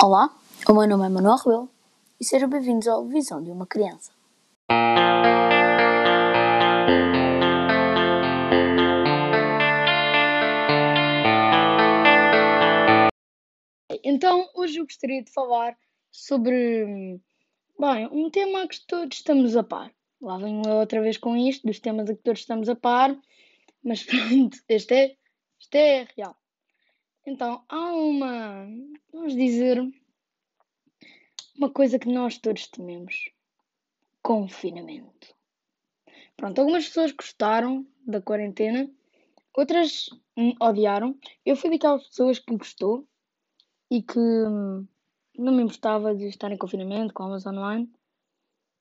Olá, o meu nome é Manuel Rebelo e sejam bem-vindos ao Visão de uma Criança. Então, hoje eu gostaria de falar sobre, bem, um tema que todos estamos a par. Lá venho eu outra vez com isto, dos temas a que todos estamos a par, mas pronto, este é, este é real. Então, há uma, vamos dizer, uma coisa que nós todos tememos: confinamento. Pronto, algumas pessoas gostaram da quarentena, outras odiaram. Eu fui daquelas pessoas que gostou e que hum, não me importava de estar em confinamento com aulas online.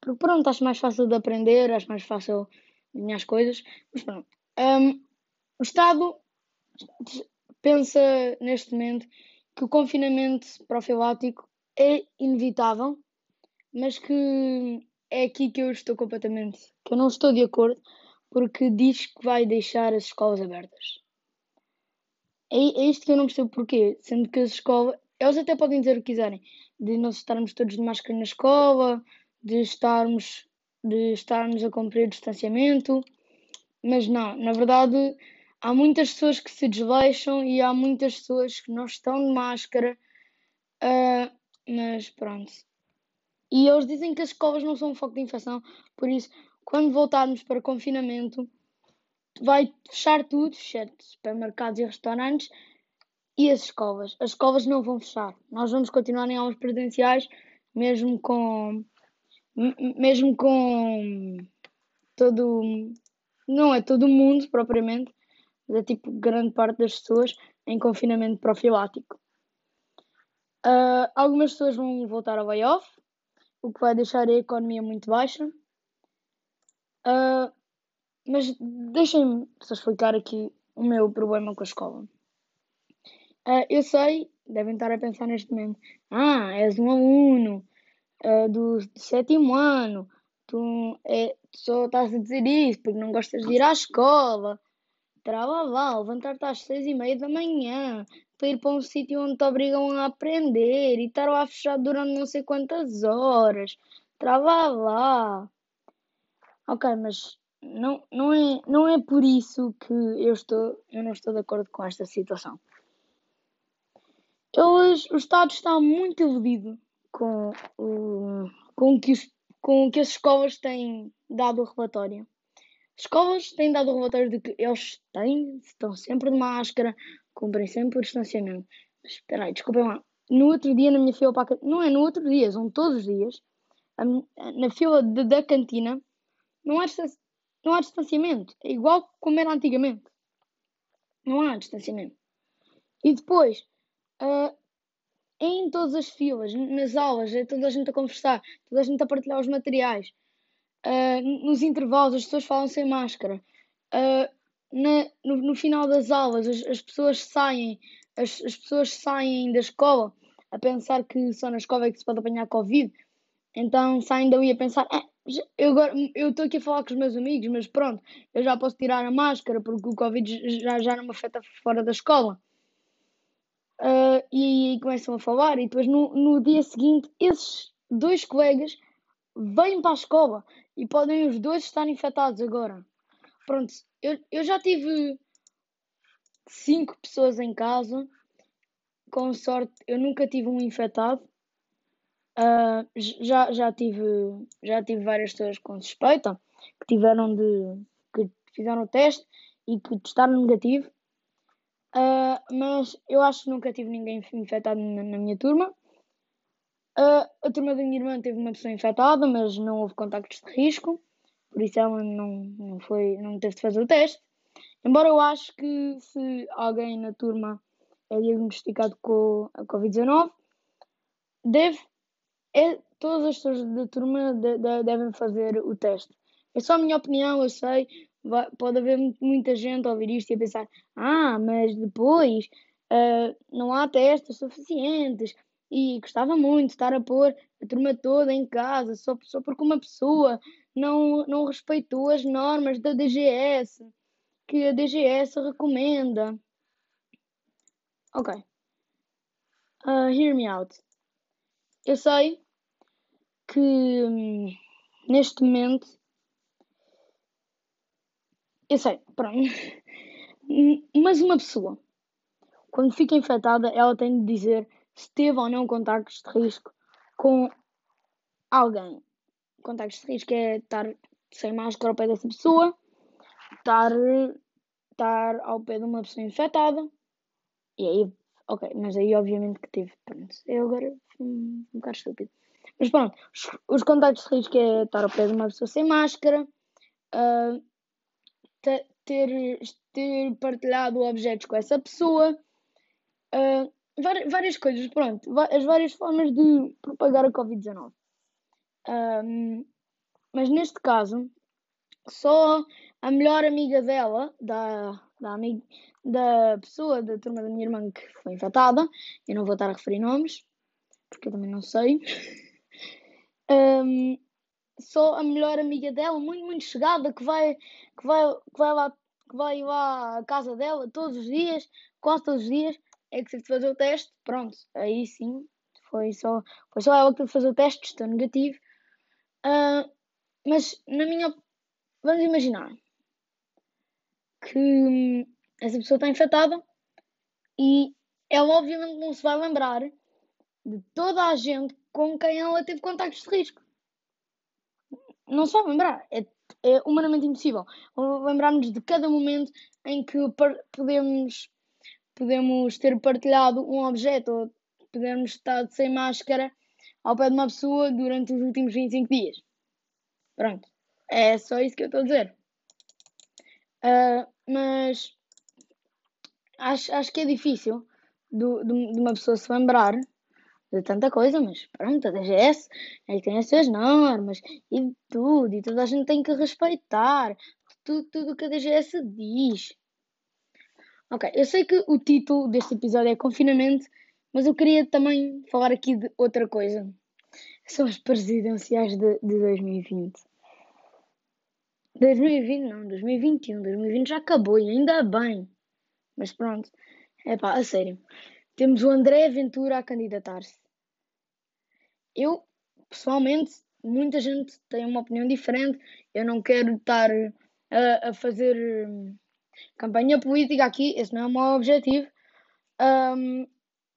Porque pronto, acho mais fácil de aprender, acho mais fácil de as coisas. Mas pronto. Um, o Estado pensa neste momento que o confinamento profilático é inevitável, mas que é aqui que eu estou completamente, que eu não estou de acordo, porque diz que vai deixar as escolas abertas. É, é isto que eu não percebo porquê, sendo que as escolas, eles até podem dizer o que quiserem, de nós estarmos todos de máscara na escola, de estarmos, de estarmos a cumprir o distanciamento, mas não, na verdade há muitas pessoas que se desleixam e há muitas pessoas que não estão de máscara, uh, mas pronto. E eles dizem que as escolas não são um foco de infecção, por isso, quando voltarmos para confinamento, vai fechar tudo, exceto supermercados e restaurantes, e as escolas. As escolas não vão fechar. Nós vamos continuar em aulas presenciais, mesmo com. Mesmo com todo. Não é todo o mundo propriamente, é tipo grande parte das pessoas em confinamento profilático. Uh, algumas pessoas vão voltar ao layoff, o que vai deixar a economia muito baixa. Uh, mas deixem-me só explicar aqui o meu problema com a escola. Uh, eu sei, devem estar a pensar neste momento: ah, és um aluno do, do sétimo ano, tu, é, só estás a dizer isso porque não gostas de ir à escola Tralalá, levantar-te às seis e meia da manhã para ir para um sítio onde te obrigam a aprender e estar lá fechado durante não sei quantas horas. Tralalá. Ok, mas não, não, é, não é por isso que eu, estou, eu não estou de acordo com esta situação. Eles, o Estado está muito iludido com o, com, que com o que as escolas têm dado o relatório escolas têm dado relatório de que eles têm, estão sempre de máscara, cumprem sempre o distanciamento. Mas espera aí, desculpem lá. No outro dia, na minha fila para a não é no outro dia, são todos os dias, na fila de, da cantina, não há, não há distanciamento. É igual como era antigamente. Não há distanciamento. E depois, uh, em todas as filas, nas aulas, é toda a gente a conversar, toda a gente a partilhar os materiais uh, nos intervalos as pessoas falam sem máscara. Uh, na, no, no, final das aulas as, as pessoas saem, as, as, pessoas saem da escola a pensar que só na escola é que se pode apanhar Covid. Então saem dali a pensar, ah, eu estou aqui a falar com os meus amigos, mas pronto, eu já posso tirar a máscara porque o Covid já, já não me afeta fora da escola. Uh, e, e começam a falar, e depois no, no dia seguinte, esses dois colegas vêm para a escola e podem os dois estar infectados agora. Pronto, eu, eu já tive cinco pessoas em casa. Com sorte, eu nunca tive um infectado. Uh, já, já, tive, já tive várias pessoas com suspeita que tiveram de. que fizeram o teste e que testaram negativo. Uh, mas eu acho que nunca tive ninguém infectado na, na minha turma. Uh, a turma da minha irmã teve uma pessoa infectada, mas não houve contactos de risco, por isso ela não, não, foi, não teve de fazer o teste. Embora eu acho que se alguém na turma é diagnosticado com a Covid-19, deve, é, todas as pessoas da turma de, de, devem fazer o teste. É só a minha opinião, eu sei. Vai, pode haver muita gente a ouvir isto e a pensar: ah, mas depois uh, não há testes suficientes e gostava muito de estar a pôr a turma toda em casa só, só porque uma pessoa não, não respeitou as normas da DGS, que a DGS recomenda. Ok. Uh, hear me out. eu sei que hum, neste momento. Eu sei, pronto. Mas uma pessoa, quando fica infectada, ela tem de dizer se teve ou não contactos de risco com alguém. Contactos de risco é estar sem máscara ao pé dessa pessoa, estar, estar ao pé de uma pessoa infectada. E aí, ok, mas aí obviamente que teve. Pronto, eu agora fui um, um bocado estúpido. Mas pronto, os, os contactos de risco é estar ao pé de uma pessoa sem máscara, uh, ter, ter partilhado objetos com essa pessoa, uh, várias, várias coisas, pronto, as várias formas de propagar a Covid-19. Um, mas neste caso, só a melhor amiga dela, da, da, amiga, da pessoa da turma da minha irmã que foi infectada, eu não vou estar a referir nomes, porque eu também não sei. Um, só a melhor amiga dela, muito, muito chegada, que vai, que vai, que vai lá, que vai lá à casa dela todos os dias, quase todos os dias, é que de fazer o teste, pronto, aí sim, foi só, foi só ela que fazer o teste, estou negativo. Uh, mas na minha. Vamos imaginar que hum, essa pessoa está infectada e ela obviamente não se vai lembrar de toda a gente com quem ela teve contactos de risco. Não se vai lembrar. É, é humanamente impossível. Lembrarmos de cada momento em que podemos podemos ter partilhado um objeto ou podemos estar sem máscara ao pé de uma pessoa durante os últimos 25 dias. Pronto. É só isso que eu estou a dizer. Uh, mas acho, acho que é difícil do, de, de uma pessoa se lembrar de tanta coisa, mas pronto, a DGS é tem as suas normas e tudo, e toda a gente tem que respeitar tudo, tudo que a DGS diz. Ok, eu sei que o título deste episódio é Confinamento, mas eu queria também falar aqui de outra coisa. São as presidenciais de, de 2020. 2020 não, 2021. 2020 já acabou e ainda bem. Mas pronto. É pá, a sério. Temos o André Ventura a candidatar-se. Eu, pessoalmente, muita gente tem uma opinião diferente. Eu não quero estar a, a fazer hum, campanha política aqui, esse não é o meu objetivo. Um,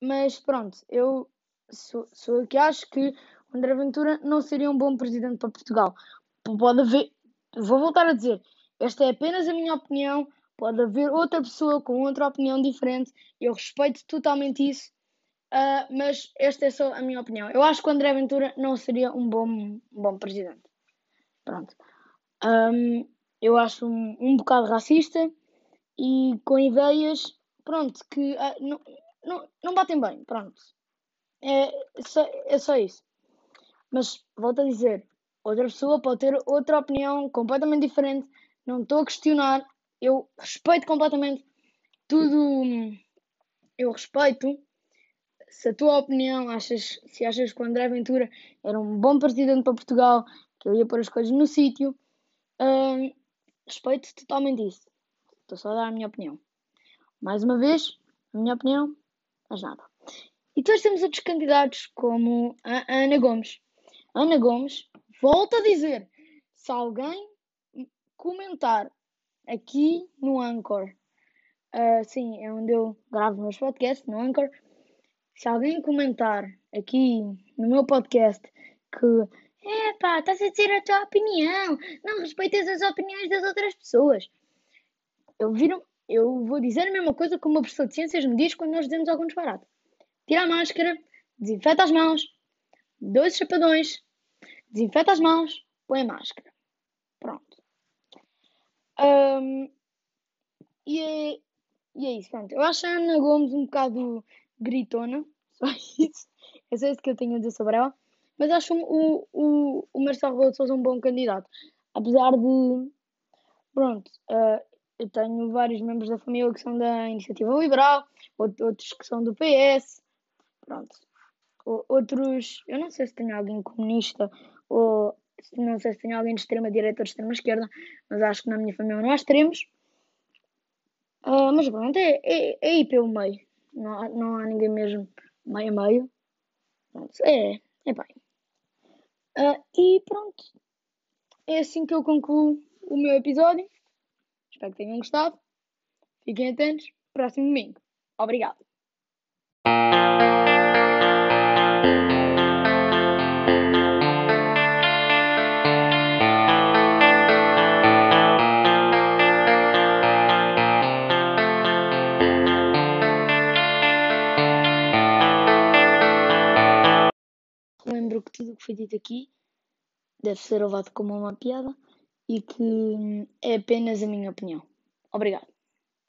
mas pronto, eu sou, sou que acho que o André Ventura não seria um bom presidente para Portugal. Pode haver, vou voltar a dizer, esta é apenas a minha opinião. Pode haver outra pessoa com outra opinião diferente. Eu respeito totalmente isso. Uh, mas esta é só a minha opinião. Eu acho que o André Ventura não seria um bom, um bom presidente. Pronto. Um, eu acho um, um bocado racista e com ideias, pronto, que uh, não, não, não batem bem, pronto. É, só, é só isso. Mas, volto a dizer, outra pessoa pode ter outra opinião completamente diferente. Não estou a questionar. Eu respeito completamente tudo. Eu respeito. Se a tua opinião achas, se achas que o André Ventura era um bom presidente para Portugal, que ele ia pôr as coisas no sítio, hum, respeito totalmente isso. Estou só a dar a minha opinião. Mais uma vez, a minha opinião, mas nada. E depois temos outros candidatos, como a Ana Gomes. Ana Gomes, volta a dizer, se alguém comentar aqui no Anchor, uh, sim, é onde eu gravo meus podcasts, no Anchor, se alguém comentar aqui no meu podcast que é pá, estás a dizer a tua opinião, não respeitas as opiniões das outras pessoas eu, viro, eu vou dizer a mesma coisa que uma professor de ciências me diz quando nós dizemos algum disparate. Tira a máscara, desinfeta as mãos, dois chapadões, desinfeta as mãos, põe a máscara. Pronto. Um, e, é, e é isso, pronto. Eu acho a Ana Gomes um bocado gritona, só isso. É só isso que eu tenho a dizer sobre ela. Mas acho o, o, o Marcelo Rebelo de Sousa um bom candidato. Apesar de. Pronto, uh, eu tenho vários membros da família que são da Iniciativa Liberal, outros que são do PS, pronto. Outros, eu não sei se tenho alguém comunista ou não sei se tenho alguém de extrema direita ou de extrema esquerda, mas acho que na minha família não há extremos. Uh, mas pronto, é, é, é aí pelo meio. Não há, não há ninguém mesmo meio a meio. Pronto, é, é bem. Uh, e pronto. É assim que eu concluo o meu episódio. Espero que tenham gostado. Fiquem atentos. Próximo domingo. Obrigado. lembro que tudo o que foi dito aqui deve ser levado como uma piada e que é apenas a minha opinião. Obrigado.